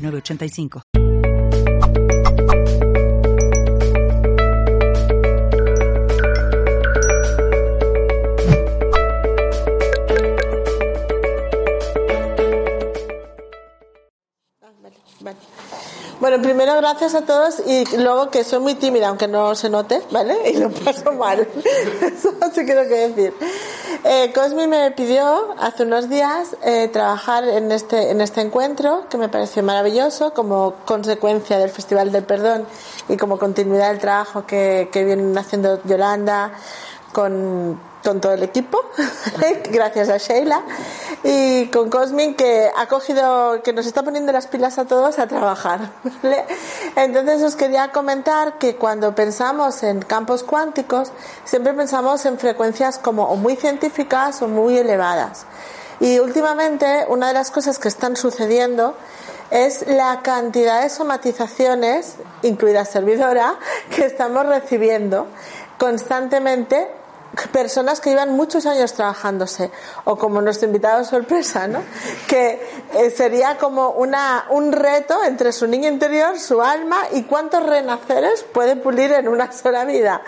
985. Bueno, primero gracias a todos y luego que soy muy tímida, aunque no se note, ¿vale? Y lo paso mal. Eso sí quiero que decir. Eh, Cosmi me pidió hace unos días eh, trabajar en este, en este encuentro, que me pareció maravilloso, como consecuencia del Festival del Perdón y como continuidad del trabajo que, que vienen haciendo Yolanda con con todo el equipo, gracias a Sheila, y con Cosmin que ha cogido, que nos está poniendo las pilas a todos a trabajar. Entonces os quería comentar que cuando pensamos en campos cuánticos, siempre pensamos en frecuencias como muy científicas o muy elevadas. Y últimamente una de las cosas que están sucediendo es la cantidad de somatizaciones, incluida servidora, que estamos recibiendo constantemente personas que llevan muchos años trabajándose, o como nuestro invitado sorpresa, ¿no? que eh, sería como una, un reto entre su niño interior, su alma y cuántos renaceres puede pulir en una sola vida.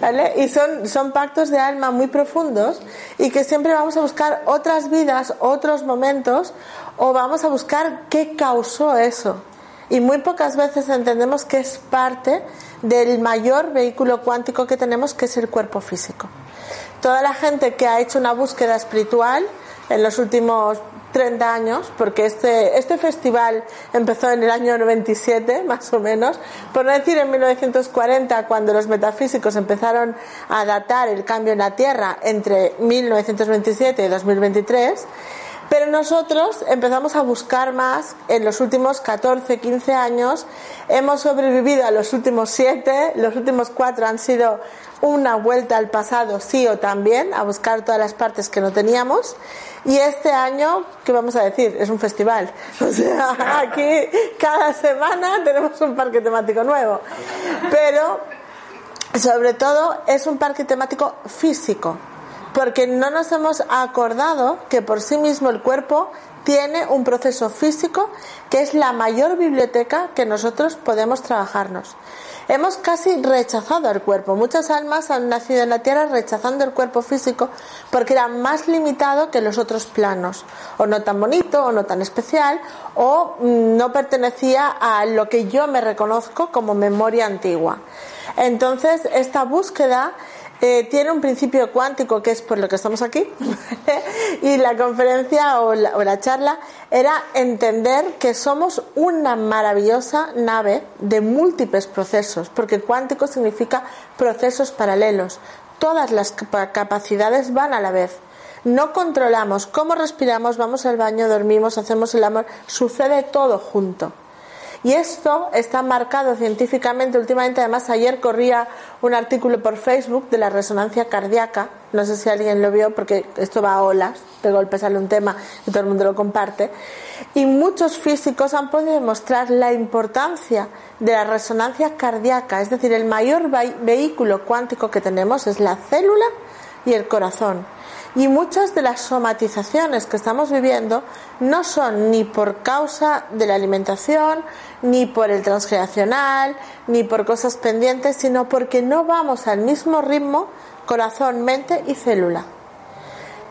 ¿vale? Y son, son pactos de alma muy profundos y que siempre vamos a buscar otras vidas, otros momentos, o vamos a buscar qué causó eso. Y muy pocas veces entendemos que es parte del mayor vehículo cuántico que tenemos, que es el cuerpo físico toda la gente que ha hecho una búsqueda espiritual en los últimos 30 años, porque este, este festival empezó en el año 97, más o menos, por no decir en 1940, cuando los metafísicos empezaron a datar el cambio en la Tierra entre 1927 y 2023, pero nosotros empezamos a buscar más en los últimos 14, 15 años. Hemos sobrevivido a los últimos 7, los últimos 4 han sido una vuelta al pasado, sí o también, a buscar todas las partes que no teníamos. Y este año, ¿qué vamos a decir? Es un festival. O sea, aquí cada semana tenemos un parque temático nuevo. Pero, sobre todo, es un parque temático físico. Porque no nos hemos acordado que por sí mismo el cuerpo tiene un proceso físico que es la mayor biblioteca que nosotros podemos trabajarnos. Hemos casi rechazado el cuerpo. Muchas almas han nacido en la tierra rechazando el cuerpo físico porque era más limitado que los otros planos, o no tan bonito, o no tan especial, o mm, no pertenecía a lo que yo me reconozco como memoria antigua. Entonces, esta búsqueda eh, tiene un principio cuántico que es por lo que estamos aquí y la conferencia o la, o la, charla era entender que somos una maravillosa nave de múltiples procesos porque cuántico significa procesos paralelos. Todas las capacidades van a la vez. No controlamos cómo respiramos vamos al baño dormimos hacemos el amor sucede todo junto y esto está marcado científicamente. Últimamente, además, ayer corría un artículo por Facebook de la resonancia cardíaca. No sé si alguien lo vio porque esto va a olas. De golpe sale un tema y todo el mundo lo comparte. Y muchos físicos han podido demostrar la importancia de la resonancia cardíaca. Es decir, el mayor vehículo cuántico que tenemos es la célula y el corazón. Y muchas de las somatizaciones que estamos viviendo no son ni por causa de la alimentación, ni por el transgeneracional, ni por cosas pendientes, sino porque no vamos al mismo ritmo corazón, mente y célula.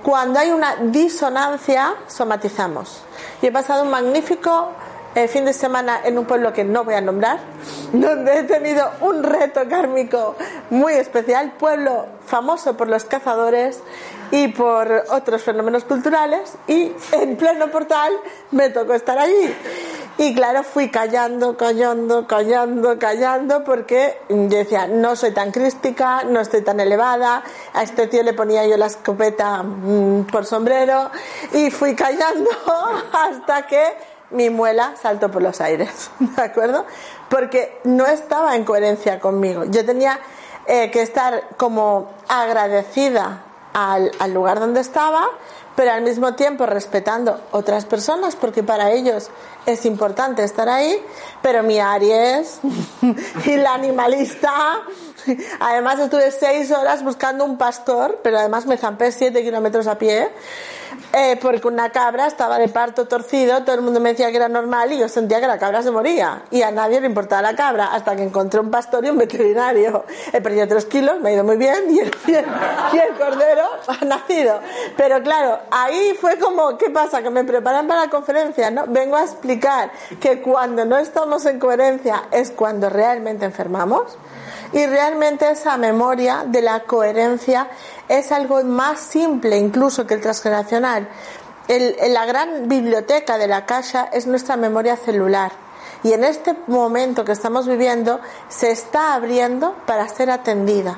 Cuando hay una disonancia, somatizamos. Y he pasado un magnífico eh, fin de semana en un pueblo que no voy a nombrar, donde he tenido un reto kármico muy especial, pueblo famoso por los cazadores y por otros fenómenos culturales, y en pleno portal me tocó estar allí. Y claro, fui callando, callando, callando, callando, porque yo decía, no soy tan crística, no estoy tan elevada, a este tío le ponía yo la escopeta mm, por sombrero, y fui callando hasta que mi muela saltó por los aires, ¿de acuerdo? Porque no estaba en coherencia conmigo. Yo tenía eh, que estar como agradecida al, al lugar donde estaba, pero al mismo tiempo respetando otras personas, porque para ellos es importante estar ahí, pero mi Aries y la animalista, además estuve seis horas buscando un pastor, pero además me zampé siete kilómetros a pie, eh, porque una cabra estaba de parto torcido, todo el mundo me decía que era normal y yo sentía que la cabra se moría y a nadie le importaba la cabra hasta que encontré un pastor y un veterinario. He perdido tres kilos, me ha ido muy bien y el, y el cordero ha nacido. Pero claro, ahí fue como, ¿qué pasa? Que me preparan para la conferencia, ¿no? Vengo a explicar que cuando no estamos en coherencia es cuando realmente enfermamos y realmente esa memoria de la coherencia es algo más simple incluso que el transgeneracional. El, la gran biblioteca de la casa es nuestra memoria celular y en este momento que estamos viviendo se está abriendo para ser atendida.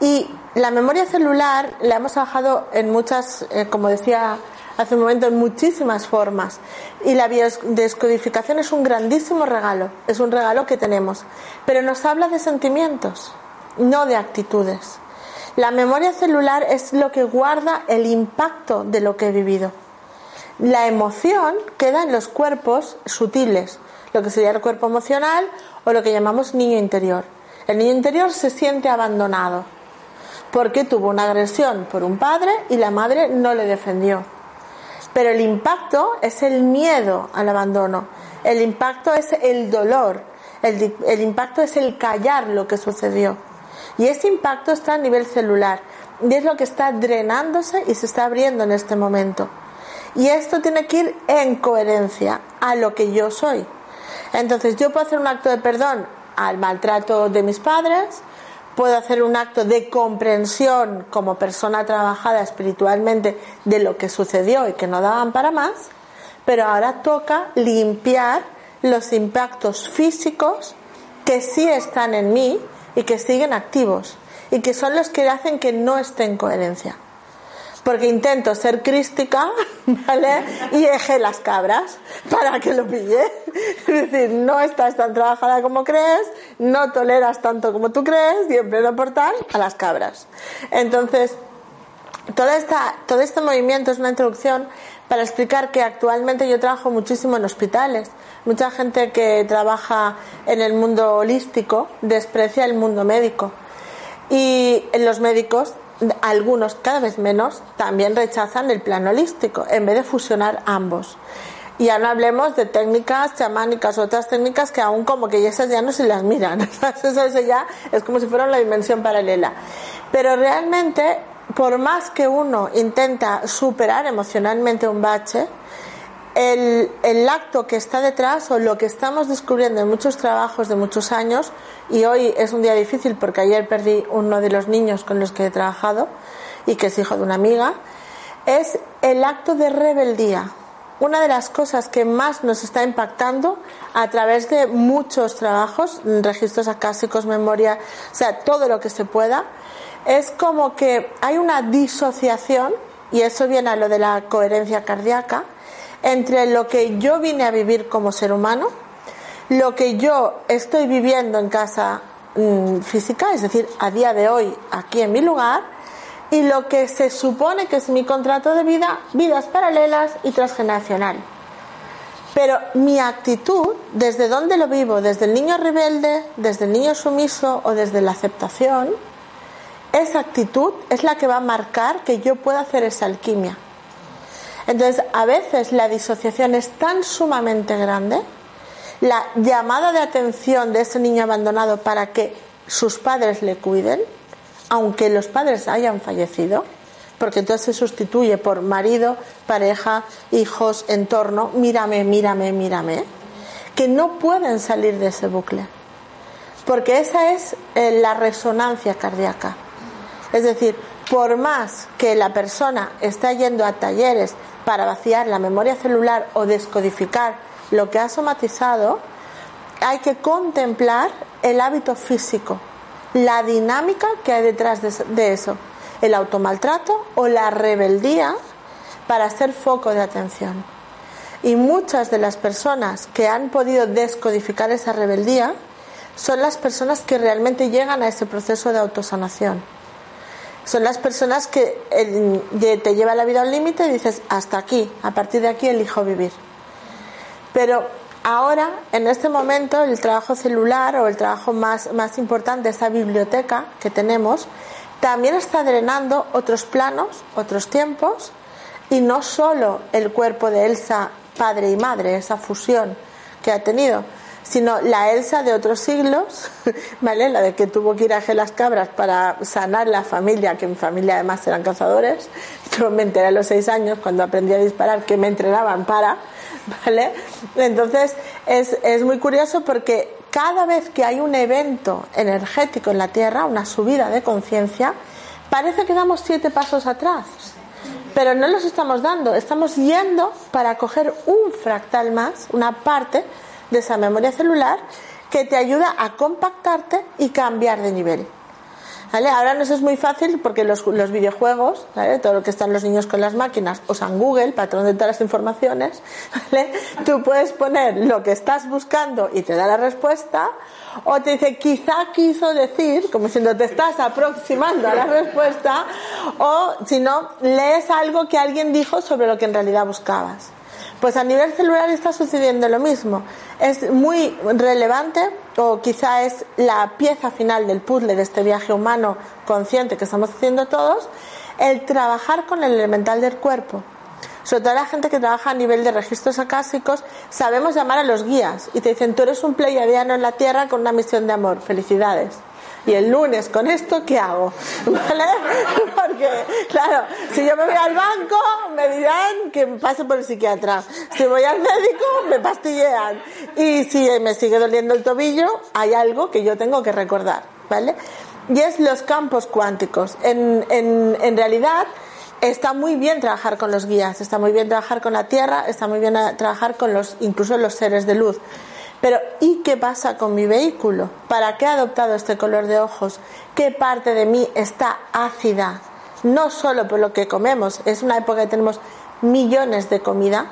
Y la memoria celular la hemos trabajado en muchas, eh, como decía hace un momento, en muchísimas formas. Y la biodescodificación es un grandísimo regalo, es un regalo que tenemos. Pero nos habla de sentimientos, no de actitudes. La memoria celular es lo que guarda el impacto de lo que he vivido. La emoción queda en los cuerpos sutiles, lo que sería el cuerpo emocional o lo que llamamos niño interior. El niño interior se siente abandonado porque tuvo una agresión por un padre y la madre no le defendió. Pero el impacto es el miedo al abandono, el impacto es el dolor, el, impacto es el callar lo que sucedió. Y ese impacto está a nivel celular y es lo que está drenándose y se está abriendo en este momento. Y esto tiene que ir en coherencia a lo que yo soy. Entonces yo puedo hacer un acto de perdón al maltrato de mis padres, puedo hacer un acto de comprensión como persona trabajada espiritualmente de lo que sucedió y que no daban para más, pero ahora toca limpiar los impactos físicos que sí están en mí y que siguen activos y que son los que hacen que no esté en coherencia. Porque intento ser crística, ¿vale? Y eje las cabras para que lo pille. Es decir, no estás tan trabajada como crees, no toleras tanto como tú crees y en pleno portal a las cabras. Entonces, toda esta, todo este movimiento es una introducción para explicar que actualmente yo trabajo muchísimo en hospitales. Mucha gente que trabaja en el mundo holístico desprecia el mundo médico. Y los médicos, algunos cada vez menos, también rechazan el plano holístico en vez de fusionar ambos. Y ahora hablemos de técnicas chamánicas, otras técnicas que aún como que esas ya no se las miran. Ya es como si fuera una dimensión paralela. Pero realmente por más que uno intenta superar emocionalmente un bache, el, el, acto que está detrás o lo que estamos descubriendo en muchos trabajos de muchos años, y hoy es un día difícil porque ayer perdí uno de los niños con los que he trabajado y que es hijo de una amiga, es el acto de rebeldía. Una de las cosas que más nos está impactando a través de muchos trabajos, registros acásicos, memoria, o sea, todo lo que se pueda, es como que hay una disociación, y eso viene a lo de la coherencia cardíaca, entre lo que yo vine a vivir como ser humano, lo que yo estoy viviendo en casa mm, física, es decir, a día de hoy, aquí en mi lugar, y lo que se supone que es mi contrato de vida, vidas paralelas y transgeneracional. Pero mi actitud, desde dónde lo vivo, desde el niño rebelde, desde el niño sumiso o desde la aceptación, esa actitud es la que va a marcar que yo pueda hacer esa alquimia. Entonces, a veces la disociación es tan sumamente grande, la llamada de atención de ese niño abandonado para que sus padres le cuiden, aunque los padres hayan fallecido, porque entonces se sustituye por marido, pareja, hijos, entorno, mírame, mírame, mírame, que no pueden salir de ese bucle, porque esa es eh, la resonancia cardíaca. Es decir, por más que la persona esté yendo a talleres para vaciar la memoria celular o descodificar lo que ha somatizado, hay que contemplar el hábito físico, la dinámica que hay detrás de eso, el automaltrato o la rebeldía para ser foco de atención. Y muchas de las personas que han podido descodificar esa rebeldía son las personas que realmente llegan a ese proceso de autosanación. Son las personas que te lleva la vida al límite y dices, hasta aquí, a partir de aquí elijo vivir. Pero ahora, en este momento, el trabajo celular o el trabajo más, más importante, esa biblioteca que tenemos, también está drenando otros planos, otros tiempos, y no solo el cuerpo de Elsa, padre y madre, esa fusión que ha tenido, sino la Elsa de otros siglos, ¿vale? La de que tuvo que ir a las Cabras para sanar la familia, que mi familia además eran cazadores. Yo me enteré a los seis años cuando aprendí a disparar que me entrenaban para, ¿vale? Entonces es, es muy curioso porque cada vez que hay un evento energético en la Tierra, una subida de conciencia, parece que damos siete pasos atrás. Pero no los estamos dando, estamos yendo para coger un fractal más, una parte de esa memoria celular que te ayuda a compactarte y cambiar de nivel. ¿Vale? Ahora no es muy fácil porque los, los videojuegos, todo lo que están los niños con las máquinas, usan Google, patrón de todas las informaciones, ¿vale? tú puedes poner lo que estás buscando y te da la respuesta, o te dice quizá quiso decir, como diciendo te estás aproximando a la respuesta, o si no, lees algo que alguien dijo sobre lo que en realidad buscabas. Pues a nivel celular está sucediendo lo mismo. Es muy relevante, o quizá es la pieza final del puzzle de este viaje humano consciente que estamos haciendo todos, el trabajar con el elemental del cuerpo. Sobre todo la gente que trabaja a nivel de registros acásicos, sabemos llamar a los guías y te dicen, tú eres un pleiadiano en la Tierra con una misión de amor. Felicidades y el lunes con esto, ¿qué hago? ¿Vale? Porque, claro, si yo me voy al banco, me dirán que pase por el psiquiatra. Si voy al médico, me pastillean. Y si me sigue doliendo el tobillo, hay algo que yo tengo que recordar, ¿vale? Y es los campos cuánticos. En, en, en realidad, está muy bien trabajar con los guías, está muy bien trabajar con la tierra, está muy bien trabajar con los, incluso los seres de luz. Pero ¿y qué pasa con mi vehículo? ¿Para qué ha adoptado este color de ojos? ¿Qué parte de mí está ácida? No solo por lo que comemos, es una época que tenemos millones de comida,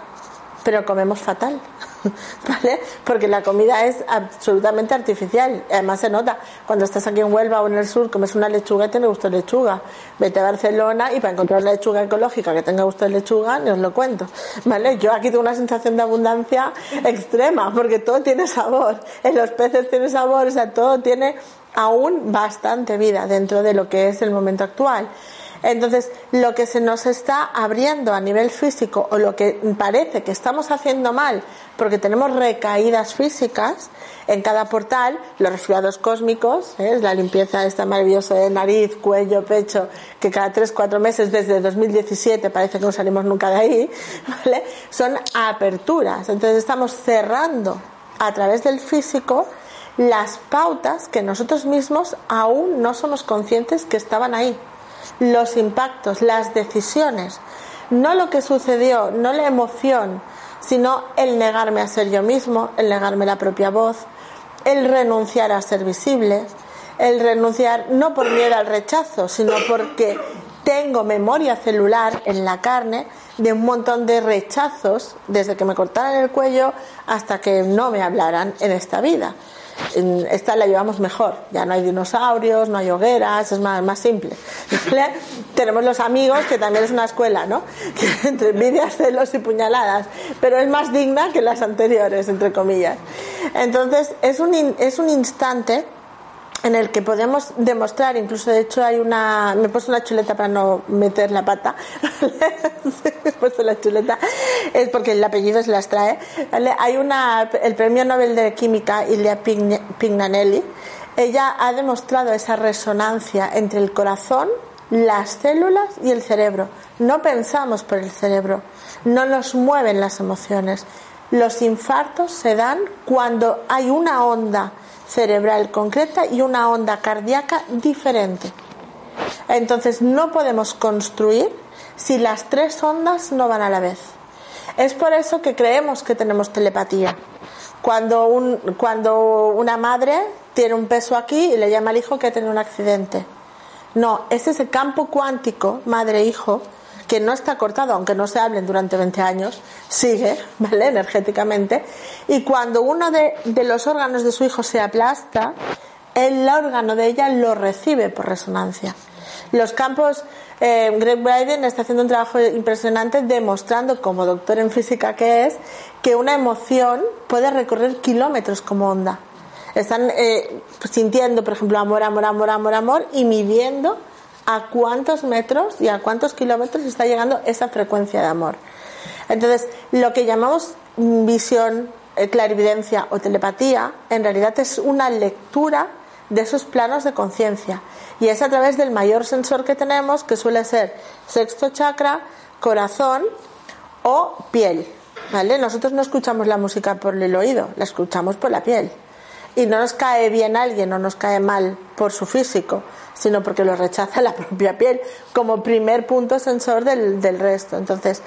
pero comemos fatal. Porque la comida es absolutamente artificial, además se nota. Cuando estás aquí en Huelva o en el sur, comes una lechuga y tiene gusto de lechuga. Vete a Barcelona y para encontrar la lechuga ecológica que tenga gusto de lechuga, ni os lo cuento, ¿vale? Yo aquí tengo una sensación de abundancia extrema, porque todo tiene sabor. En los peces tiene sabor, o sea, todo tiene aún bastante vida dentro de lo que es el momento actual. Entonces, lo que se nos está abriendo a nivel físico o lo que parece que estamos haciendo mal porque tenemos recaídas físicas en cada portal, los resfriados cósmicos, ¿eh? la limpieza esta maravillosa de nariz, cuello, pecho, que cada 3-4 meses desde 2017 parece que no salimos nunca de ahí, ¿vale? Son aperturas. Entonces estamos cerrando a través del físico las pautas que nosotros mismos aún no somos conscientes que estaban ahí los impactos, las decisiones, no lo que sucedió, no la emoción, sino el negarme a ser yo mismo, el negarme la propia voz, el renunciar a ser visible, el renunciar no por miedo al rechazo, sino porque tengo memoria celular en la carne de un montón de rechazos desde que me cortaran el cuello hasta que no me hablaran en esta vida esta la llevamos mejor. Ya no hay dinosaurios, no hay hogueras, es más, más simple. Tenemos los amigos, que también es una escuela, ¿no? Entre envidias, celos y puñaladas, pero es más digna que las anteriores, entre comillas. Entonces, es un, es un instante en el que podemos demostrar, incluso de hecho hay una, me he puesto una chuleta para no meter la pata, he puesto la chuleta, es porque el apellido se las trae, hay una, el premio Nobel de Química, Ilia Pignanelli, ella ha demostrado esa resonancia entre el corazón, las células y el cerebro. No pensamos por el cerebro, no nos mueven las emociones. Los infartos se dan cuando hay una onda cerebral concreta y una onda cardíaca diferente. Entonces no podemos construir si las tres ondas no van a la vez. Es por eso que creemos que tenemos telepatía. Cuando, un, cuando una madre tiene un peso aquí y le llama al hijo que tiene un accidente. No, es ese campo cuántico, madre-hijo, que no está cortado, aunque no se hablen durante 20 años, sigue, ¿vale? Energéticamente. Y cuando uno de, de los órganos de su hijo se aplasta, el órgano de ella lo recibe por resonancia. Los campos, eh, Greg Bryden está haciendo un trabajo impresionante demostrando, como doctor en física que es, que una emoción puede recorrer kilómetros como onda. Están eh, sintiendo, por ejemplo, amor, amor, amor, amor, amor y midiendo a cuántos metros y a cuántos kilómetros está llegando esa frecuencia de amor. Entonces, lo que llamamos visión, eh, clarividencia o telepatía, en realidad es una lectura de esos planos de conciencia. Y es a través del mayor sensor que tenemos, que suele ser sexto chakra, corazón o piel. ¿Vale? Nosotros no escuchamos la música por el oído, la escuchamos por la piel. Y no nos cae bien alguien, no nos cae mal por su físico, sino porque lo rechaza la propia piel como primer punto sensor del, del resto. Entonces,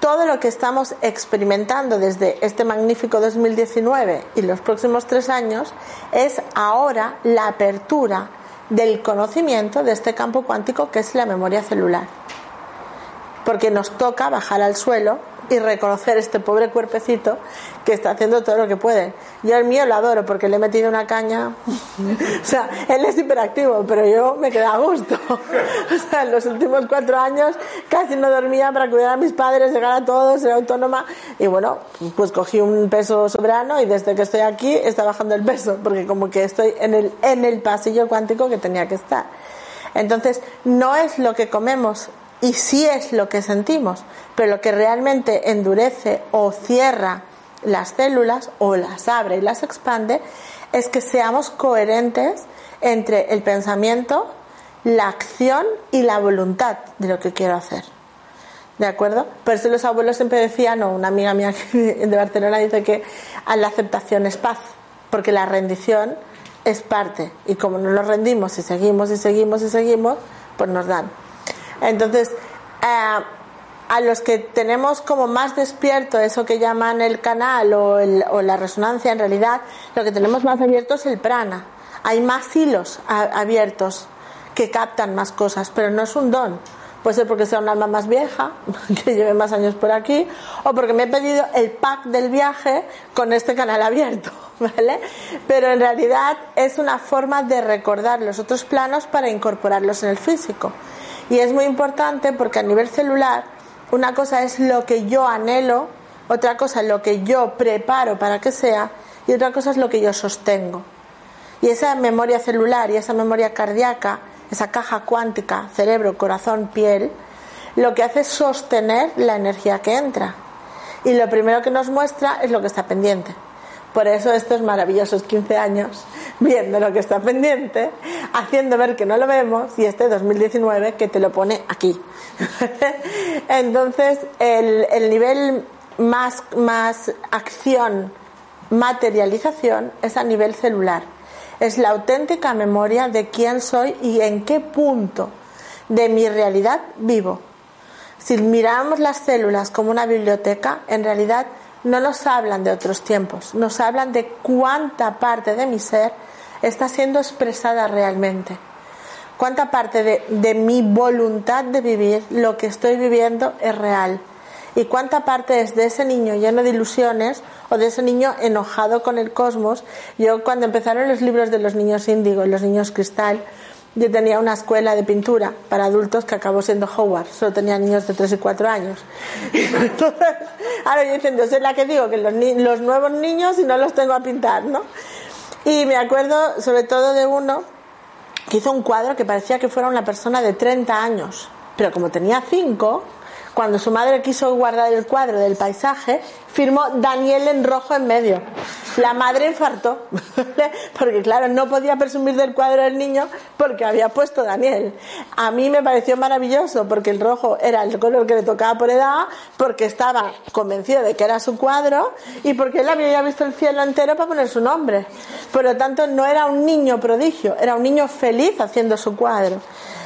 todo lo que estamos experimentando desde este magnífico 2019 y los próximos tres años es ahora la apertura del conocimiento de este campo cuántico que es la memoria celular. Porque nos toca bajar al suelo y reconocer este pobre cuerpecito que está haciendo todo lo que puede. Yo el mío lo adoro porque le he metido una caña. o sea, él es hiperactivo, pero yo me quedé a gusto. o sea, en los últimos cuatro años casi no dormía para cuidar a mis padres, llegar a todos, ser autónoma. Y bueno, pues cogí un peso soberano y desde que estoy aquí está bajando el peso, porque como que estoy en el, en el pasillo cuántico que tenía que estar. Entonces, no es lo que comemos, y sí es lo que sentimos, pero lo que realmente endurece o cierra las células o las abre y las expande es que seamos coherentes entre el pensamiento, la acción y la voluntad de lo que quiero hacer. ¿De acuerdo? Por eso los abuelos siempre decían, o una amiga mía de Barcelona dice que la aceptación es paz, porque la rendición es parte. Y como no nos rendimos y seguimos y seguimos y seguimos, pues nos dan. Entonces, eh, a los que tenemos como más despierto eso que llaman el canal o, la resonancia, en realidad lo que tenemos más abierto es el prana. Hay más hilos abiertos que captan más cosas, pero no es un don. Puede ser porque sea un alma más vieja, que lleve más años por aquí, o porque me he pedido el pack del viaje con este canal abierto, ¿vale? Pero en realidad es una forma de recordar los otros planos para incorporarlos en el físico. Y es muy importante porque a nivel celular, una cosa es lo que yo anhelo, otra cosa es lo que yo preparo para que sea, y otra cosa es lo que yo sostengo. Y esa memoria celular y esa memoria cardíaca, esa caja cuántica, cerebro, corazón, piel, lo que hace es sostener la energía que entra. Y lo primero que nos muestra es lo que está pendiente. Por eso estos maravillosos 15 años viendo lo que está pendiente, haciendo ver que no lo vemos y este 2019 que te lo pone aquí. Entonces, el, el nivel más, más acción, materialización es a nivel celular. Es la auténtica memoria de quién soy y en qué punto de mi realidad vivo. Si miramos las células como una biblioteca, en realidad no nos hablan de otros tiempos, nos hablan de cuánta parte de mi ser está siendo expresada realmente. Cuánta parte de, de, mi voluntad de vivir, lo que estoy viviendo, es real. Y cuánta parte es de ese niño lleno de ilusiones o de ese niño enojado con el cosmos. Yo cuando empezaron los libros de los niños índigo y los niños cristal, yo tenía una escuela de pintura para adultos que acabó siendo Howard, solo tenía niños de 3 y 4 años. Ahora yo diciendo, yo soy la que digo que los, los nuevos niños y no los tengo a pintar, ¿no? Y me acuerdo sobre todo de uno que hizo un cuadro que parecía que fuera una persona de 30 años, pero como tenía 5, cuando su madre quiso guardar el cuadro del paisaje, firmó Daniel en rojo en medio. La madre infartó, porque claro, no podía presumir del cuadro del niño porque había puesto Daniel. A mí me pareció maravilloso porque el rojo era el color que le tocaba por edad, porque estaba convencido de que era su cuadro y porque él había visto el cielo entero para poner su nombre. Por lo tanto, no era un niño prodigio, era un niño feliz haciendo su cuadro.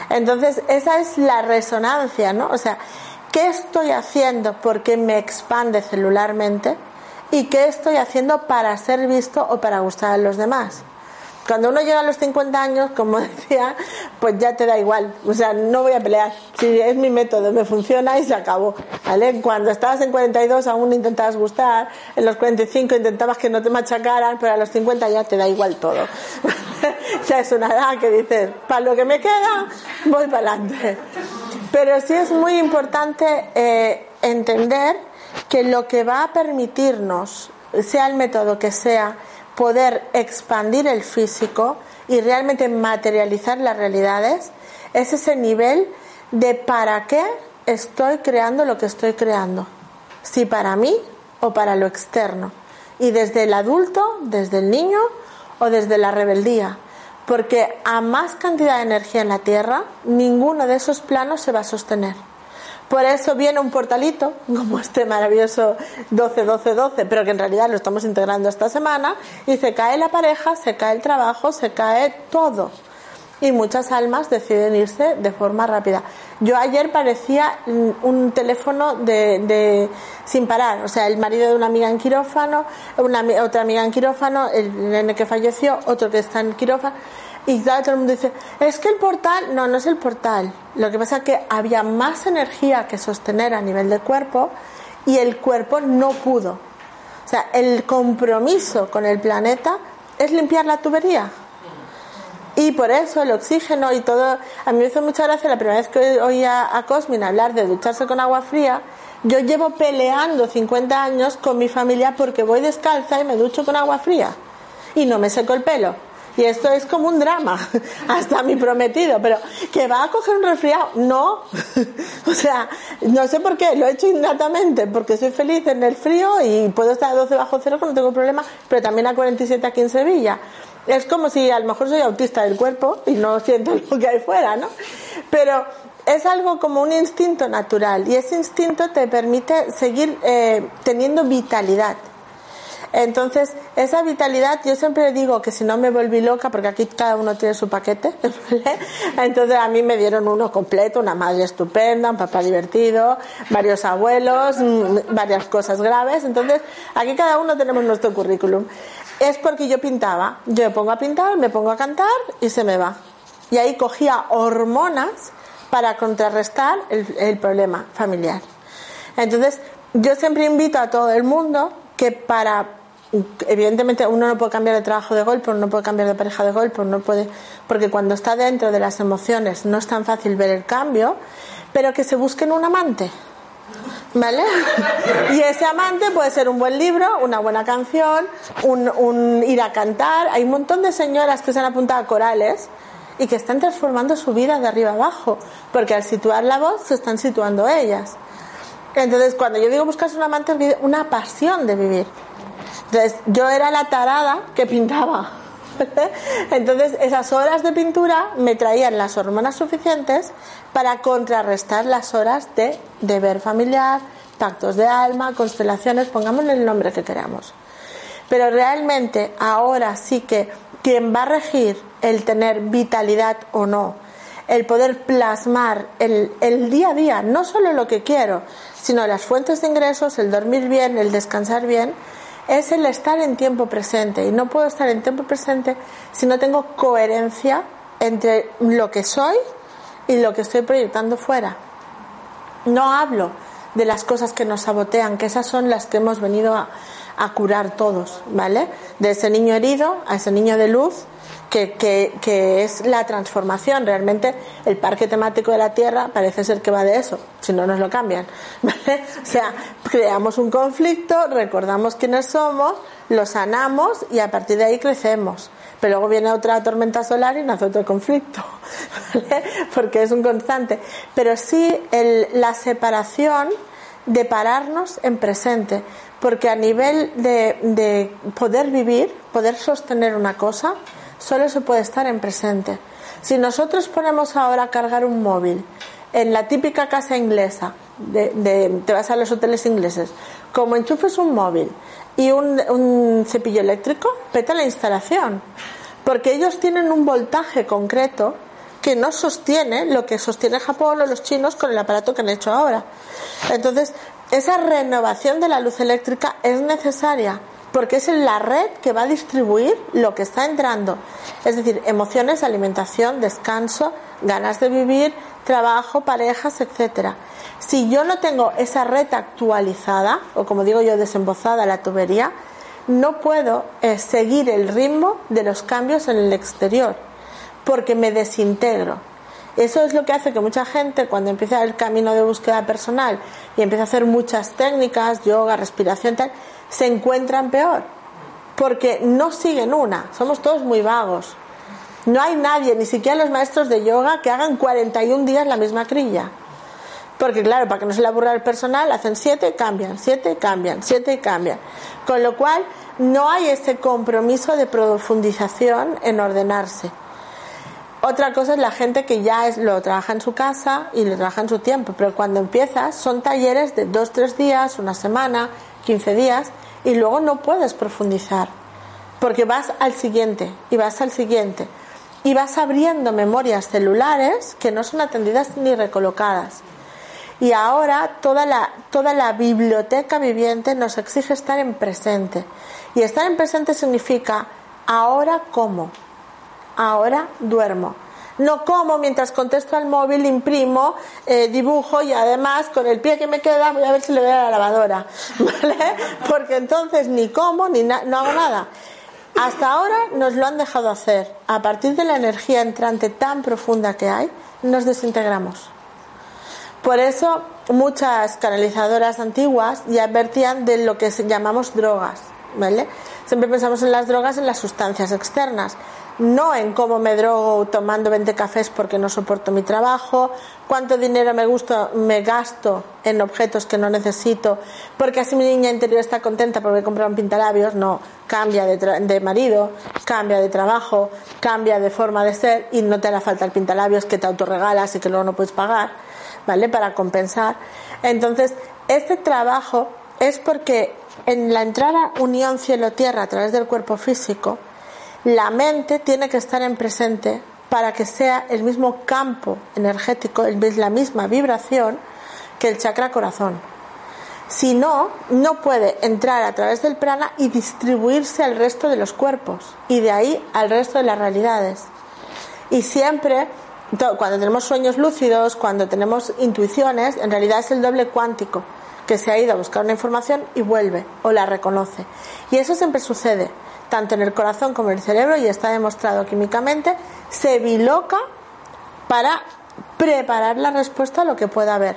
Entonces, esa es la resonancia, ¿no? O sea, ¿Qué estoy haciendo porque me expande celularmente? ¿Y qué estoy haciendo para ser visto o para gustar a los demás? Cuando uno llega a los 50 años, como decía, pues ya te da igual. O sea, no voy a pelear. Si es mi método, me funciona y se acabó. ¿Vale? Cuando estabas en 42 aún intentabas gustar, en los 45 intentabas que no te machacaran, pero a los 50 ya te da igual todo. ya es una edad que dices, para lo que me queda, voy para adelante. Pero sí es muy importante eh, entender que lo que va a permitirnos, sea el método que sea, poder expandir el físico y realmente materializar las realidades, es ese nivel de para qué estoy creando lo que estoy creando. Si para mí o para lo externo. Y desde el adulto, desde el niño o desde la rebeldía. Porque a más cantidad de energía en la Tierra, ninguno de esos planos se va a sostener. Por eso viene un portalito, como este maravilloso 12-12-12, pero que en realidad lo estamos integrando esta semana, y se cae la pareja, se cae el trabajo, se cae todo. Y muchas almas deciden irse de forma rápida. Yo ayer parecía un teléfono de, sin parar, o sea, el marido de una amiga en quirófano, una, otra amiga en quirófano, el nene que falleció, otro que está en quirófano y todo el mundo dice, es que el portal, no, no es el portal. Lo que pasa es que había más energía que sostener a nivel de cuerpo y el cuerpo no pudo. O sea, el compromiso con el planeta es limpiar la tubería. Y por eso el oxígeno y todo, a mí me hizo mucha gracia la primera vez que oí a, Cosmin hablar de ducharse con agua fría, yo llevo peleando 50 años con mi familia porque voy descalza y me ducho con agua fría y no me seco el pelo. Y esto es como un drama, hasta mi prometido, pero que va a coger un resfriado, no. o sea, no sé por qué, lo he hecho innatamente, porque soy feliz en el frío y puedo estar a 12 bajo cero, no tengo problema, pero también a 47 aquí en Sevilla. Es como si a lo mejor soy autista del cuerpo y no siento lo que hay fuera, ¿no? Pero es algo como un instinto natural y ese instinto te permite seguir eh, teniendo vitalidad. Entonces, esa vitalidad, yo siempre digo que si no me volví loca, porque aquí cada uno tiene su paquete, entonces a mí me dieron uno completo, una madre estupenda, un papá divertido, varios abuelos, mm, varias cosas graves, entonces aquí cada uno tenemos nuestro currículum. Es porque yo pintaba, yo me pongo a pintar, me pongo a cantar y se me va. Y ahí cogía hormonas para contrarrestar el, problema familiar. Entonces, yo siempre invito a todo el mundo que para evidentemente uno no puede cambiar de trabajo de golpe, uno no puede cambiar de pareja de golpe, no puede, porque cuando está dentro de las emociones no es tan fácil ver el cambio, pero que se busquen un amante. ¿Vale? Y ese amante puede ser un buen libro, una buena canción, un, ir a cantar. Hay un montón de señoras que se han apuntado a corales y que están transformando su vida de arriba abajo, porque al situar la voz se están situando ellas. Entonces, cuando yo digo buscarse un amante, una pasión de vivir. Entonces, yo era la tarada que pintaba. Entonces, esas horas de pintura me traían las hormonas suficientes para contrarrestar las horas de deber familiar, pactos de alma, constelaciones, pongámosle el nombre que queramos. Pero realmente ahora sí que quien va a regir el tener vitalidad o no, el poder plasmar el, el, día a día, no solo lo que quiero, sino las fuentes de ingresos, el dormir bien, el descansar bien, es el estar en tiempo presente. Y no puedo estar en tiempo presente si no tengo coherencia entre lo que soy y lo que estoy proyectando fuera. No hablo de las cosas que nos sabotean, que esas son las que hemos venido a, a curar todos, ¿vale? De ese niño herido a ese niño de luz que, que, es la transformación. Realmente el parque temático de la Tierra parece ser que va de eso, si no nos lo cambian. O sea, creamos un conflicto, recordamos quiénes somos, lo sanamos y a partir de ahí crecemos. Pero luego viene otra tormenta solar y nace otro conflicto, porque es un constante. Pero sí el, la separación de pararnos en presente, porque a nivel de, de poder vivir, poder sostener una cosa, solo se puede estar en presente. Si nosotros ponemos ahora cargar un móvil en la típica casa inglesa, de, te vas a los hoteles ingleses, como enchufes un móvil y un, un cepillo eléctrico, peta la instalación. Porque ellos tienen un voltaje concreto que no sostiene lo que sostiene Japón o los chinos con el aparato que han hecho ahora. Entonces, esa renovación de la luz eléctrica es necesaria porque es la red que va a distribuir lo que está entrando. Es decir, emociones, alimentación, descanso, ganas de vivir, trabajo, parejas, etcétera. Si yo no tengo esa red actualizada, o como digo yo, desembozada la tubería, no puedo eh, seguir el ritmo de los cambios en el exterior, porque me desintegro. Eso es lo que hace que mucha gente, cuando empieza el camino de búsqueda personal y empieza a hacer muchas técnicas, yoga, respiración, tal, se encuentran peor, porque no siguen una, somos todos muy vagos. No hay nadie, ni siquiera los maestros de yoga, que hagan 41 días la misma crilla. Porque claro, para que no se le aburra el personal, hacen siete y cambian, siete y cambian, siete y cambian. Con lo cual, no hay ese compromiso de profundización en ordenarse. Otra cosa es la gente que ya es, lo trabaja en su casa y lo trabaja en su tiempo, pero cuando empiezas son talleres de dos, tres días, una semana, 15 días, y luego no puedes profundizar, porque vas al siguiente y vas al siguiente, y vas abriendo memorias celulares que no son atendidas ni recolocadas. Y ahora toda la, toda la biblioteca viviente nos exige estar en presente. Y estar en presente significa ahora como, ahora duermo. No como mientras contesto al móvil, imprimo, eh, dibujo y además con el pie que me queda voy a ver si le doy a la lavadora. ¿Vale? Porque entonces ni como ni no hago nada. Hasta ahora nos lo han dejado hacer. A partir de la energía entrante tan profunda que hay, nos desintegramos. Por eso muchas canalizadoras antiguas ya advertían de lo que llamamos drogas, ¿vale? Siempre pensamos en las drogas en las sustancias externas, no en cómo me drogo tomando 20 cafés porque no soporto mi trabajo, cuánto dinero me, gusto, me gasto en objetos que no necesito, porque así mi niña interior está contenta porque he comprado un pintalabios, no, cambia de, de, marido, cambia de trabajo, cambia de forma de ser y no te hará falta el pintalabios que te autorregalas y que luego no puedes pagar ¿vale? Para compensar. Entonces, este trabajo es porque en la entrada unión cielo-tierra a través del cuerpo físico, la mente tiene que estar en presente para que sea el mismo campo energético, la misma vibración que el chakra corazón. Si no, no puede entrar a través del prana y distribuirse al resto de los cuerpos y de ahí al resto de las realidades. Y siempre cuando tenemos sueños lúcidos, cuando tenemos intuiciones, en realidad es el doble cuántico que se ha ido a buscar una información y vuelve o la reconoce. Y eso siempre sucede, tanto en el corazón como en el cerebro, y está demostrado químicamente, se biloca para preparar la respuesta a lo que pueda haber.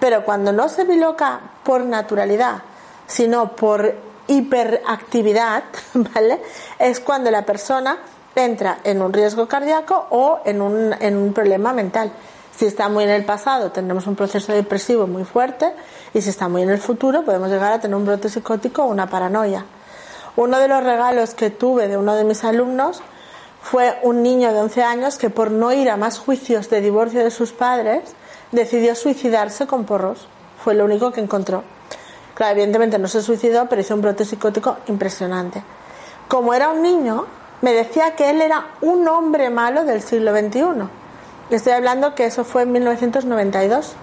Pero cuando no se biloca por naturalidad, sino por hiperactividad, ¿vale? Es cuando la persona entra en un riesgo cardíaco o en un, en un problema mental. Si está muy en el pasado, tendremos un proceso depresivo muy fuerte y si está muy en el futuro, podemos llegar a tener un brote psicótico o una paranoia. Uno de los regalos que tuve de uno de mis alumnos fue un niño de 11 años que por no ir a más juicios de divorcio de sus padres, decidió suicidarse con porros. Fue lo único que encontró. Claro, evidentemente no se suicidó, pero hizo un brote psicótico impresionante. Como era un niño, me decía que él era un hombre malo del siglo XXI. Estoy hablando que eso fue en 1992.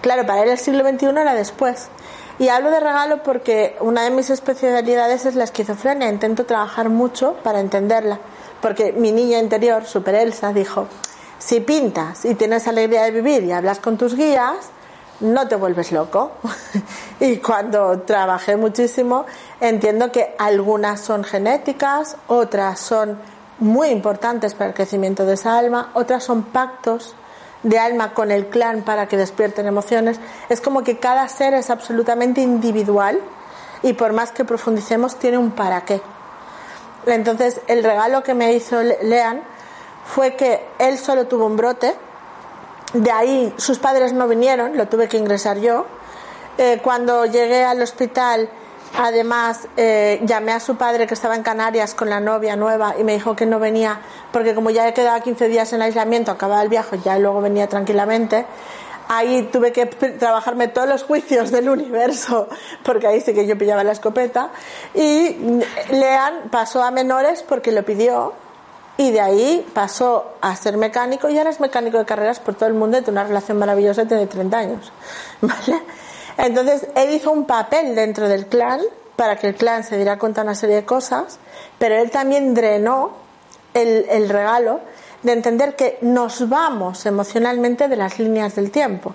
Claro, para él el siglo XXI era después. Y hablo de regalo porque una de mis especialidades es la esquizofrenia. Intento trabajar mucho para entenderla. Porque mi niña interior, Super Elsa, dijo, si pintas y tienes alegría de vivir y hablas con tus guías, no te vuelves loco. y cuando trabajé muchísimo, entiendo que algunas son genéticas, otras son muy importantes para el crecimiento de esa alma, otras son pactos de alma con el clan para que despierten emociones. Es como que cada ser es absolutamente individual y por más que profundicemos tiene un para qué. Entonces el regalo que me hizo Lean fue que él solo tuvo un brote, de ahí sus padres no vinieron, lo tuve que ingresar yo. Eh, cuando llegué al hospital, además, eh, llamé a su padre que estaba en Canarias con la novia nueva y me dijo que no venía porque como ya he quedado 15 días en aislamiento, acababa el viaje, ya luego venía tranquilamente. Ahí tuve que trabajarme todos los juicios del universo, porque ahí sí que yo pillaba la escopeta. Y Lean pasó a menores porque lo pidió, y de ahí pasó a ser mecánico y ahora es mecánico de carreras por todo el mundo y tiene una relación maravillosa y tiene 30 años. ¿Vale? Entonces él hizo un papel dentro del clan para que el clan se diera cuenta de una serie de cosas, pero él también drenó el, el regalo de entender que nos vamos emocionalmente de las líneas del tiempo.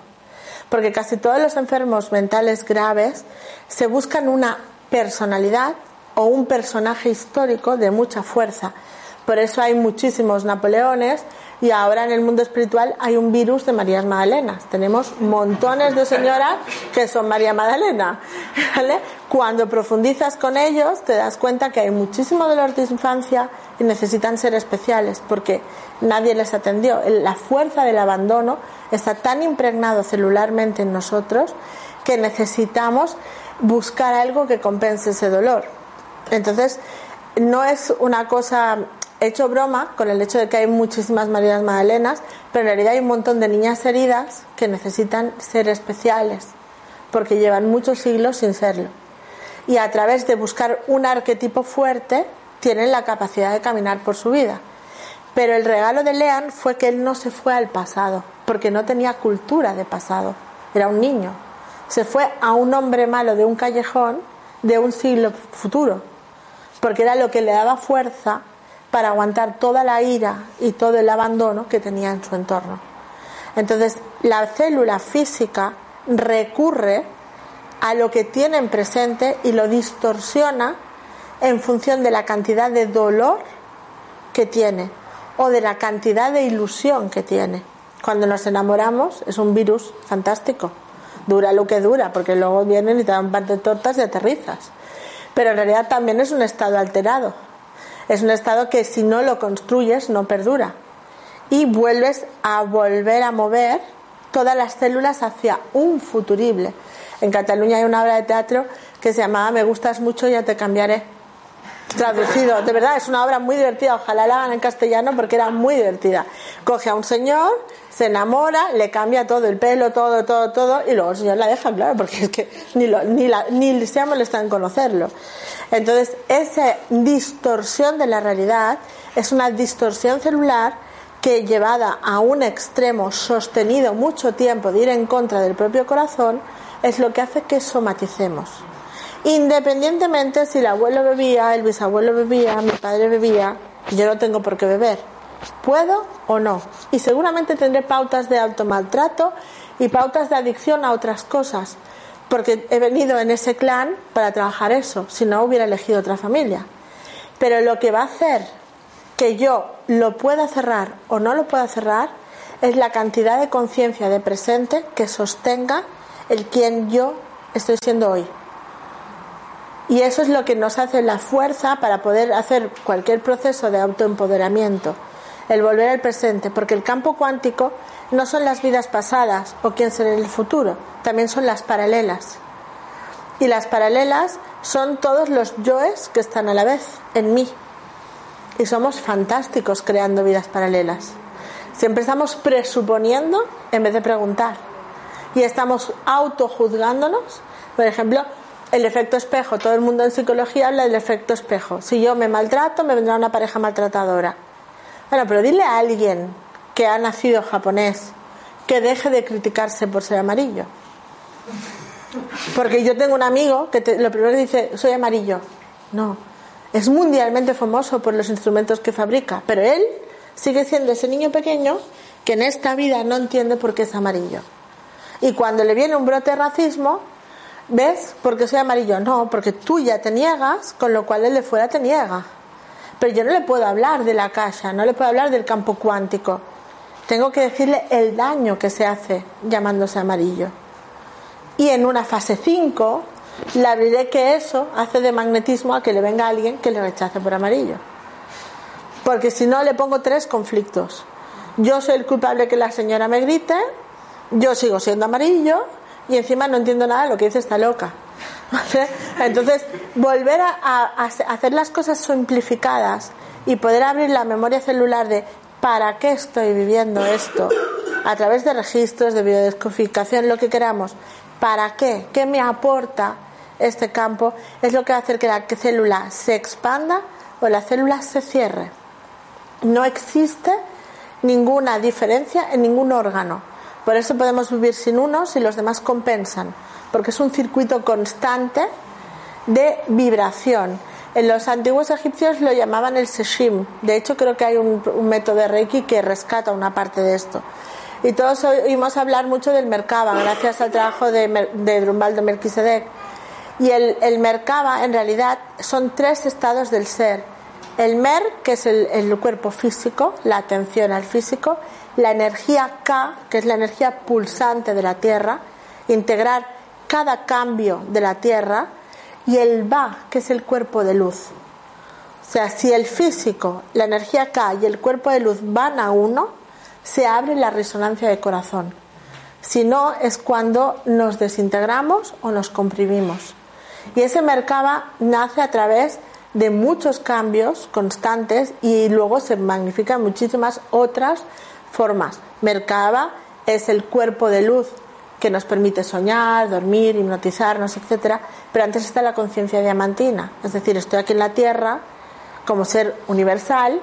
Porque casi todos los enfermos mentales graves se buscan una personalidad o un personaje histórico de mucha fuerza. Por eso hay muchísimos Napoleones y ahora en el mundo espiritual hay un virus de Marías Magdalenas. Tenemos montones de señoras que son María Magdalena. Cuando profundizas con ellos te das cuenta que hay muchísimo dolor de infancia y necesitan ser especiales porque nadie les atendió. La fuerza del abandono está tan impregnado celularmente en nosotros que necesitamos buscar algo que compense ese dolor. Entonces, no es una cosa he hecho broma con el hecho de que hay muchísimas Marías Magdalenas, pero en realidad hay un montón de niñas heridas que necesitan ser especiales, porque llevan muchos siglos sin serlo. Y a través de buscar un arquetipo fuerte, tienen la capacidad de caminar por su vida. Pero el regalo de Lean fue que él no se fue al pasado, porque no tenía cultura de pasado, era un niño. Se fue a un hombre malo de un callejón de un siglo futuro, porque era lo que le daba fuerza para aguantar toda la ira y todo el abandono que tenía en su entorno. Entonces, la célula física recurre a lo que tiene en presente y lo distorsiona en función de la cantidad de dolor que tiene o de la cantidad de ilusión que tiene. Cuando nos enamoramos es un virus fantástico. Dura lo que dura, porque luego vienen y te dan parte de tortas y aterrizas. Pero en realidad también es un estado alterado es un estado que si no lo construyes no perdura. Y vuelves a volver a mover todas las células hacia un futurible. En Cataluña hay una obra de teatro que se llamaba Me gustas mucho, ya te cambiaré. Traducido, de verdad, es una obra muy divertida. Ojalá la hagan en castellano porque era muy divertida. Coge a un señor, se enamora, le cambia todo el pelo, todo, todo, todo, y luego el señor la deja, claro, porque es que ni, lo, ni, la, ni se ha molestado en conocerlo. Entonces, esa distorsión de la realidad es una distorsión celular que llevada a un extremo sostenido mucho tiempo de ir en contra del propio corazón es lo que hace que somaticemos. Independientemente si el abuelo bebía, el bisabuelo bebía, mi padre bebía, yo no tengo por qué beber. ¿Puedo o no? Y seguramente tendré pautas de automaltrato y pautas de adicción a otras cosas porque he venido en ese clan para trabajar eso, si no hubiera elegido otra familia. Pero lo que va a hacer que yo lo pueda cerrar o no lo pueda cerrar es la cantidad de conciencia de presente que sostenga el quien yo estoy siendo hoy. Y eso es lo que nos hace la fuerza para poder hacer cualquier proceso de autoempoderamiento, el volver al presente, porque el campo cuántico no son las vidas pasadas o quién será el futuro, también son las paralelas. Y las paralelas son todos los yoes que están a la vez en mí. Y somos fantásticos creando vidas paralelas. Siempre estamos presuponiendo en vez de preguntar. Y estamos autojuzgándonos. Por ejemplo, el efecto espejo. Todo el mundo en psicología habla del efecto espejo. Si yo me maltrato, me vendrá una pareja maltratadora. Bueno, pero dile a alguien que ha nacido japonés que deje de criticarse por ser amarillo. Porque yo tengo un amigo que lo primero dice, soy amarillo. No, es mundialmente famoso por los instrumentos que fabrica, pero él sigue siendo ese niño pequeño que en esta vida no entiende por qué es amarillo. Y cuando le viene un brote de racismo, ¿ves? Porque soy amarillo. No, porque tú ya te niegas, con lo cual él de fuera te niega. Pero yo no le puedo hablar de la casa, no le puedo hablar del campo cuántico tengo que decirle el daño que se hace llamándose amarillo. Y en una fase 5 le abriré que eso hace de magnetismo a que le venga alguien que le rechace por amarillo. Porque si no le pongo tres conflictos. Yo soy el culpable que la señora me grite, yo sigo siendo amarillo y encima no entiendo nada de lo que dice esta loca. Entonces, volver a, a hacer las cosas simplificadas y poder abrir la memoria celular de ¿para qué estoy viviendo esto? A través de registros, de biodescodificación, lo que queramos. ¿Para qué? ¿Qué me aporta este campo? Es lo que va a hacer que la célula se expanda o la célula se cierre. No existe ninguna diferencia en ningún órgano. Por eso podemos vivir sin unos y los demás compensan, porque es un circuito constante de vibración. En los antiguos egipcios lo llamaban el seshim. De hecho, creo que hay un, método de Reiki que rescata una parte de esto. Y todos oímos hablar mucho del Merkaba, gracias al trabajo de, de Drumbaldo Melquisedec. Y el, Merkaba, en realidad, son tres estados del ser. El Mer, que es el cuerpo físico, la atención al físico. La energía K, que es la energía pulsante de la Tierra. Integrar cada cambio de la Tierra y el va, que es el cuerpo de luz. O sea, si el físico, la energía K y el cuerpo de luz van a uno, se abre la resonancia de corazón. Si no, es cuando nos desintegramos o nos comprimimos. Y ese Merkaba nace a través de muchos cambios constantes y luego se magnifican muchísimas otras formas. Merkaba es el cuerpo de luz que nos permite soñar, dormir, hipnotizarnos, etcétera, pero antes está la conciencia diamantina, es decir, estoy aquí en la Tierra como ser universal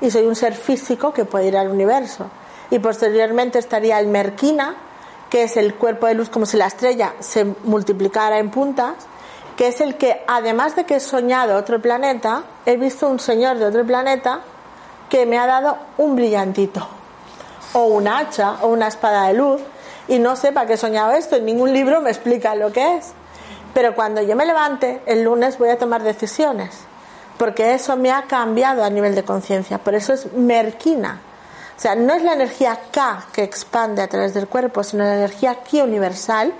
y soy un ser físico que puede ir al universo. Y posteriormente estaría el Merkina, que es el cuerpo de luz como si la estrella se multiplicara en puntas, que es el que, además de que he soñado otro planeta, he visto un señor de otro planeta que me ha dado un brillantito, o un hacha, o una espada de luz, y no sé para qué he soñado esto, en ningún libro me explica lo que es. Pero cuando yo me levante, el lunes voy a tomar decisiones, porque eso me ha cambiado a nivel de conciencia, por eso es merquina. O sea, no es la energía K que expande a través del cuerpo, sino la energía Ki universal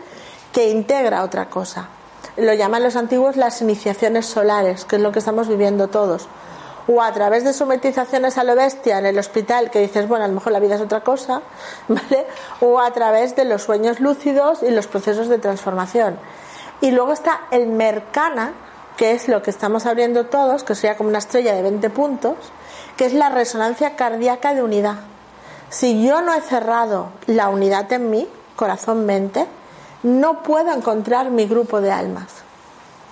que integra otra cosa. Lo llaman los antiguos las iniciaciones solares, que es lo que estamos viviendo todos o a través de somatizaciones a lo bestia en el hospital, que dices, bueno, a lo mejor la vida es otra cosa, ¿vale? O a través de los sueños lúcidos y los procesos de transformación. Y luego está el mercana, que es lo que estamos abriendo todos, que sería como una estrella de 20 puntos, que es la resonancia cardíaca de unidad. Si yo no he cerrado la unidad en mí, corazón-mente, no puedo encontrar mi grupo de almas.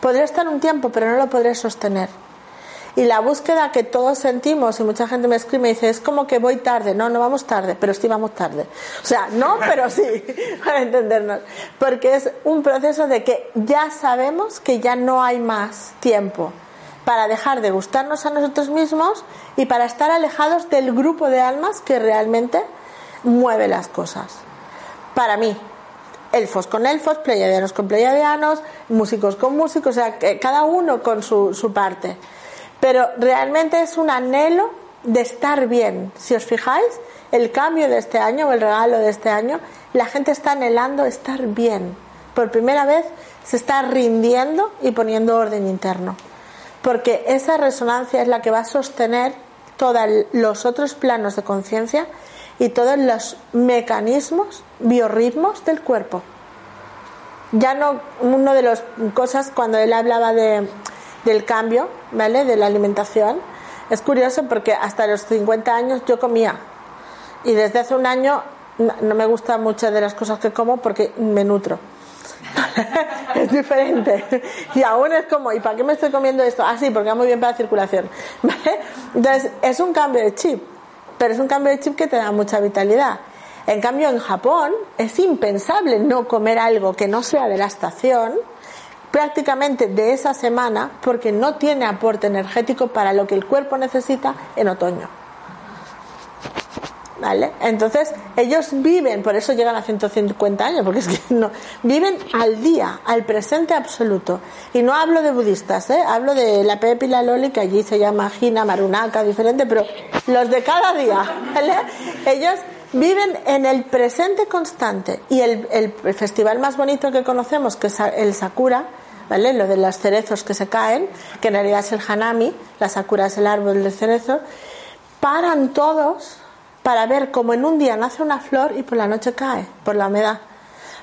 Podré estar un tiempo, pero no lo podré sostener. Y la búsqueda que todos sentimos, y mucha gente me escribe y dice, es como que voy tarde. No, no vamos tarde, pero sí vamos tarde. O sea, no, pero sí, para entendernos. Porque es un proceso de que ya sabemos que ya no hay más tiempo para dejar de gustarnos a nosotros mismos y para estar alejados del grupo de almas que realmente mueve las cosas. Para mí, elfos con elfos, pleiadianos con pleiadianos, músicos con músicos, o sea, cada uno con su, su parte. Pero realmente es un anhelo de estar bien. Si os fijáis, el cambio de este año o el regalo de este año, la gente está anhelando estar bien. Por primera vez se está rindiendo y poniendo orden interno. Porque esa resonancia es la que va a sostener todos los otros planos de conciencia y todos los mecanismos, biorritmos del cuerpo. Ya no, una de las cosas cuando él hablaba de del cambio, ¿vale? De la alimentación. Es curioso porque hasta los 50 años yo comía y desde hace un año no me gustan muchas de las cosas que como porque me nutro. es diferente. Y aún es como, ¿y para qué me estoy comiendo esto? Ah, sí, porque va muy bien para la circulación. Entonces, es un cambio de chip, pero es un cambio de chip que te da mucha vitalidad. En cambio, en Japón es impensable no comer algo que no sea de la estación, prácticamente de esa semana porque no tiene aporte energético para lo que el cuerpo necesita en otoño. ¿Vale? Entonces, ellos viven, por eso llegan a 150 años, porque es que no, viven al día, al presente absoluto. Y no hablo de budistas, ¿eh? hablo de la Pepe y la Loli, que allí se llama Gina, Marunaka, diferente, pero los de cada día, ¿vale? Ellos viven en el presente constante. Y el, el festival más bonito que conocemos, que es el Sakura, ¿vale? Lo de los cerezos que se caen, que en realidad es el hanami, la sakura es el árbol del cerezo, paran todos para ver cómo en un día nace una flor y por la noche cae, por la humedad.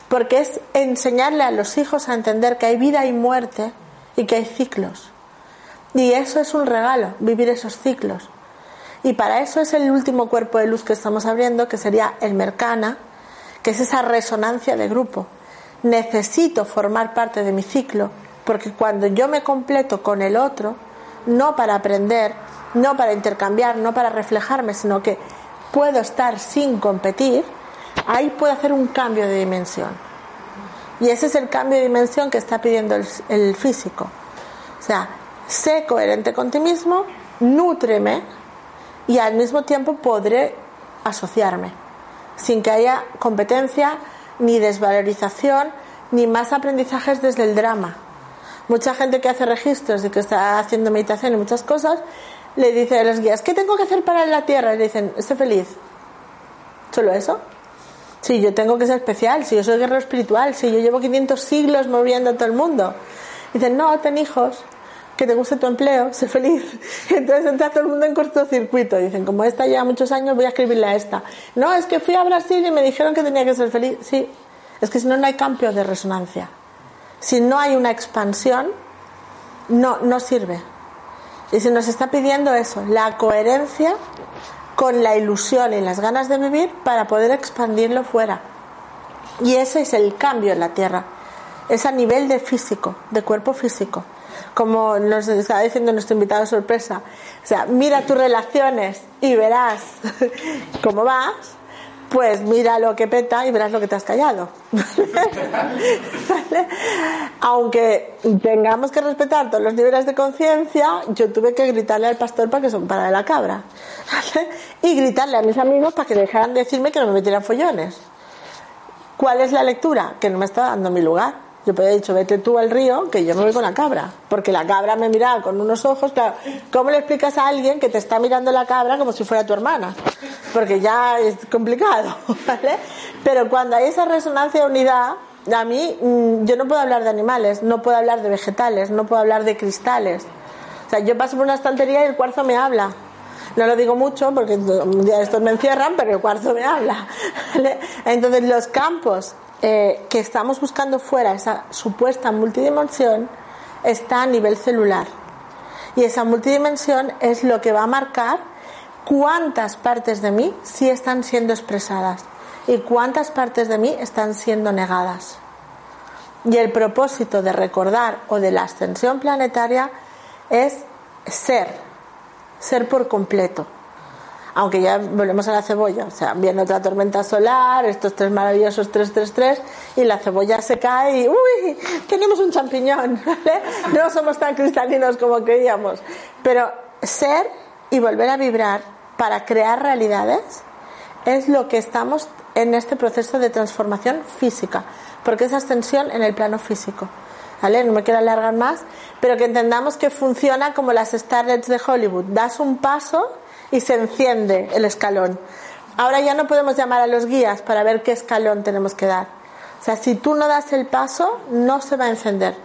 Porque es enseñarle a los hijos a entender que hay vida y muerte y que hay ciclos. Y eso es un regalo, vivir esos ciclos. Y para eso es el último cuerpo de luz que estamos abriendo, que sería el mercana, que es esa resonancia de grupo necesito formar parte de mi ciclo, porque cuando yo me completo con el otro, no para aprender, no para intercambiar, no para reflejarme, sino que puedo estar sin competir, ahí puedo hacer un cambio de dimensión. Y ese es el cambio de dimensión que está pidiendo el, físico. O sea, sé coherente con ti mismo, nútreme y al mismo tiempo podré asociarme sin que haya competencia ni desvalorización ni más aprendizajes desde el drama. Mucha gente que hace registros y que está haciendo meditación y muchas cosas, le dice a los guías, ¿qué tengo que hacer para la tierra? Y le dicen, esté feliz. ¿Solo eso? Si yo tengo que ser especial, si yo soy guerrero espiritual, si yo llevo 500 siglos moviendo a todo el mundo. Dicen, no, ten hijos, que te guste tu empleo, sé feliz. Entonces entra todo el mundo en cortocircuito. Dicen, como esta lleva muchos años, voy a escribirle a esta. No, es que fui a Brasil y me dijeron que tenía que ser feliz. Sí, es que si no, no hay cambio de resonancia. Si no hay una expansión, no, no sirve. Y se nos está pidiendo eso, la coherencia con la ilusión y las ganas de vivir para poder expandirlo fuera. Y ese es el cambio en la Tierra. Es a nivel de físico, de cuerpo físico como nos estaba diciendo nuestro invitado sorpresa. O sea, mira tus relaciones y verás cómo vas, pues mira lo que peta y verás lo que te has callado. Aunque tengamos que respetar todos los niveles de conciencia, yo tuve que gritarle al pastor para que son para de la cabra. Y gritarle a mis amigos para que dejaran de decirme que no me metieran follones. ¿Cuál es la lectura? Que no me está dando mi lugar. Yo podía haber dicho, vete tú al río, que yo me voy con la cabra. Porque la cabra me miraba con unos ojos, claro. ¿Cómo le explicas a alguien que te está mirando la cabra como si fuera tu hermana? Porque ya es complicado, ¿vale? Pero cuando hay esa resonancia de unidad, a mí, mm, yo no puedo hablar de animales, no puedo hablar de vegetales, no puedo hablar de cristales. O sea, yo paso por una estantería y el cuarzo me habla. No lo digo mucho porque un día estos me encierran, pero el cuarzo me habla. Entonces, los campos eh, que estamos buscando fuera, esa supuesta multidimensión, está a nivel celular. Y esa multidimensión es lo que va a marcar cuántas partes de mí sí están siendo expresadas y cuántas partes de mí están siendo negadas. Y el propósito de recordar o de la ascensión planetaria es ser, ser por completo aunque ya volvemos a la cebolla, o sea, viene otra tormenta solar, estos tres maravillosos 333 y la cebolla se cae y uy, tenemos un champiñón, ¿vale? No somos tan cristalinos como creíamos, pero ser y volver a vibrar para crear realidades es lo que estamos en este proceso de transformación física, porque es ascensión en el plano físico. ¿Vale? No me quiero alargar más, pero que entendamos que funciona como las starlets de Hollywood. Das un paso y se enciende el escalón. Ahora ya no podemos llamar a los guías para ver qué escalón tenemos que dar. O sea, si tú no das el paso, no se va a encender.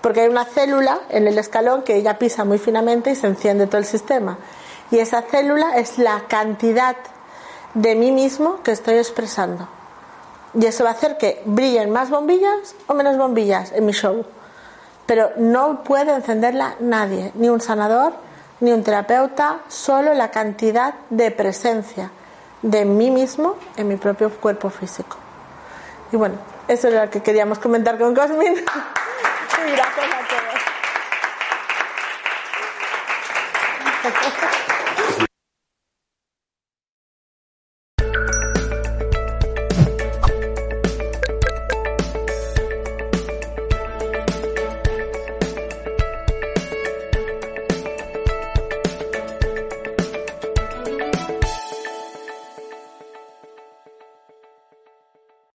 Porque hay una célula en el escalón que ella pisa muy finamente y se enciende todo el sistema. Y esa célula es la cantidad de mí mismo que estoy expresando. Y eso va a hacer que brillen más bombillas o menos bombillas en mi show. Pero no puede encenderla nadie, ni un sanador, ni un terapeuta, solo la cantidad de presencia de mí mismo en mi propio cuerpo físico. Y bueno, eso es lo que queríamos comentar con Cosmin. gracias a todos.